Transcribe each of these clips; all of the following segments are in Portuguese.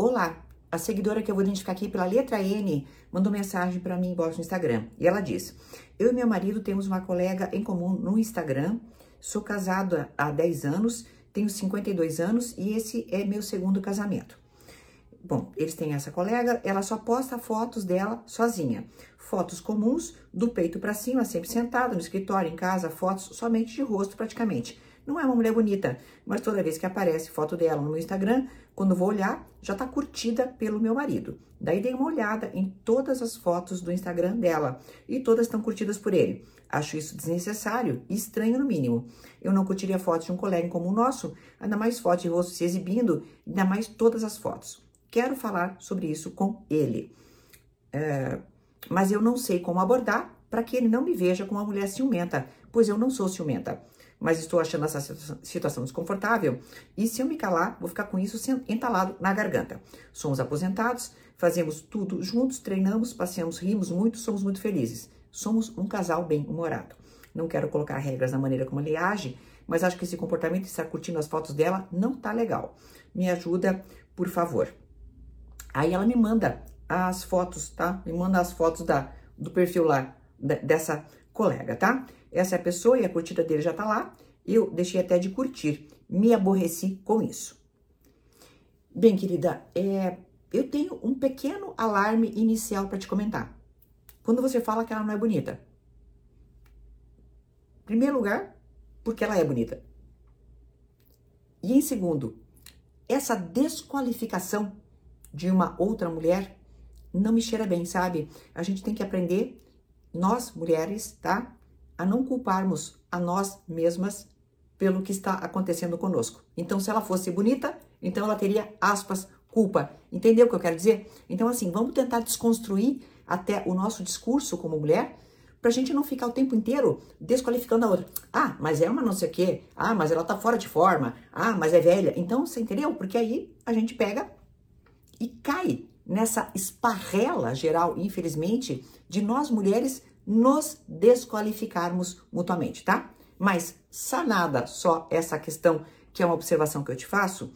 Olá, a seguidora que eu vou identificar aqui pela letra N mandou mensagem para mim embaixo no Instagram. E ela diz: Eu e meu marido temos uma colega em comum no Instagram. Sou casada há 10 anos, tenho 52 anos e esse é meu segundo casamento. Bom, eles têm essa colega, ela só posta fotos dela sozinha. Fotos comuns, do peito para cima, sempre sentada no escritório, em casa, fotos somente de rosto praticamente. Não é uma mulher bonita, mas toda vez que aparece foto dela no meu Instagram, quando vou olhar, já tá curtida pelo meu marido. Daí dei uma olhada em todas as fotos do Instagram dela e todas estão curtidas por ele. Acho isso desnecessário e estranho no mínimo. Eu não curtiria fotos de um colega como o nosso, ainda mais fotos de rosto se exibindo, ainda mais todas as fotos. Quero falar sobre isso com ele. É, mas eu não sei como abordar para que ele não me veja como uma mulher ciumenta, pois eu não sou ciumenta. Mas estou achando essa situação desconfortável e se eu me calar, vou ficar com isso entalado na garganta. Somos aposentados, fazemos tudo juntos, treinamos, passeamos, rimos muito, somos muito felizes. Somos um casal bem-humorado. Não quero colocar regras na maneira como ele age, mas acho que esse comportamento de estar curtindo as fotos dela não tá legal. Me ajuda, por favor. Aí ela me manda as fotos, tá? Me manda as fotos da, do perfil lá dessa colega, tá? Essa é a pessoa e a curtida dele já tá lá. Eu deixei até de curtir. Me aborreci com isso. Bem, querida, é, eu tenho um pequeno alarme inicial para te comentar. Quando você fala que ela não é bonita. Em primeiro lugar, porque ela é bonita. E em segundo, essa desqualificação de uma outra mulher não me cheira bem, sabe? A gente tem que aprender, nós mulheres, tá? A não culparmos a nós mesmas pelo que está acontecendo conosco. Então, se ela fosse bonita, então ela teria, aspas, culpa. Entendeu o que eu quero dizer? Então, assim, vamos tentar desconstruir até o nosso discurso como mulher, pra gente não ficar o tempo inteiro desqualificando a outra. Ah, mas é uma não sei o quê. Ah, mas ela tá fora de forma. Ah, mas é velha. Então, você entendeu? Porque aí a gente pega e cai nessa esparrela geral, infelizmente, de nós mulheres nos desqualificarmos mutuamente, tá? Mas sanada só essa questão, que é uma observação que eu te faço,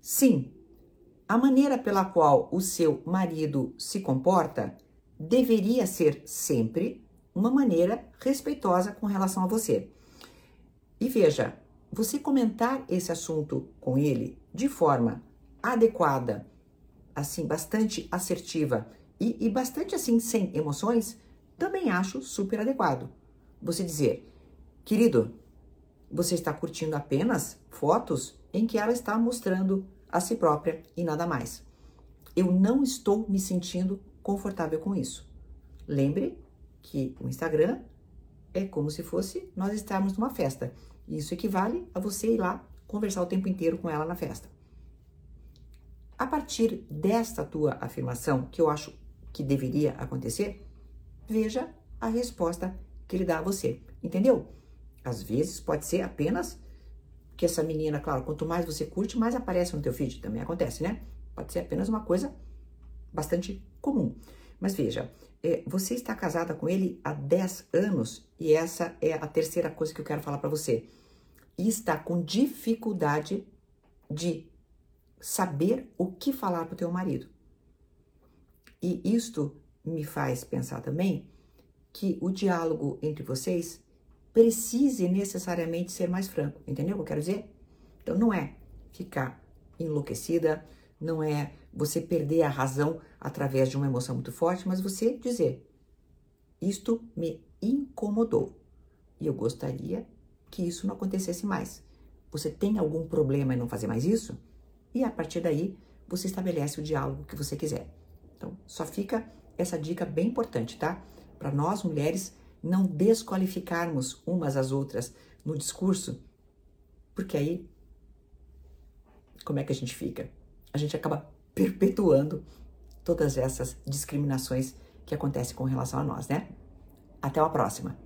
sim, a maneira pela qual o seu marido se comporta deveria ser sempre uma maneira respeitosa com relação a você. E veja, você comentar esse assunto com ele de forma adequada, assim, bastante assertiva e, e bastante assim, sem emoções, também acho super adequado. Você dizer, querido, você está curtindo apenas fotos em que ela está mostrando a si própria e nada mais. Eu não estou me sentindo confortável com isso. Lembre que o Instagram é como se fosse nós estarmos numa festa. Isso equivale a você ir lá conversar o tempo inteiro com ela na festa. A partir desta tua afirmação, que eu acho que deveria acontecer, veja a resposta que ele dá a você. Entendeu? Às vezes pode ser apenas que essa menina, claro, quanto mais você curte, mais aparece no teu feed. Também acontece, né? Pode ser apenas uma coisa bastante comum. Mas veja, é, você está casada com ele há 10 anos e essa é a terceira coisa que eu quero falar para você. E está com dificuldade de saber o que falar para o teu marido. E isto me faz pensar também que o diálogo entre vocês precise necessariamente ser mais franco, entendeu o que eu quero dizer? Então não é ficar enlouquecida, não é você perder a razão através de uma emoção muito forte, mas você dizer: isto me incomodou e eu gostaria que isso não acontecesse mais. Você tem algum problema em não fazer mais isso? E a partir daí, você estabelece o diálogo que você quiser. Então, só fica essa dica bem importante, tá? Para nós mulheres não desqualificarmos umas às outras no discurso, porque aí como é que a gente fica? A gente acaba perpetuando todas essas discriminações que acontecem com relação a nós, né? Até a próxima!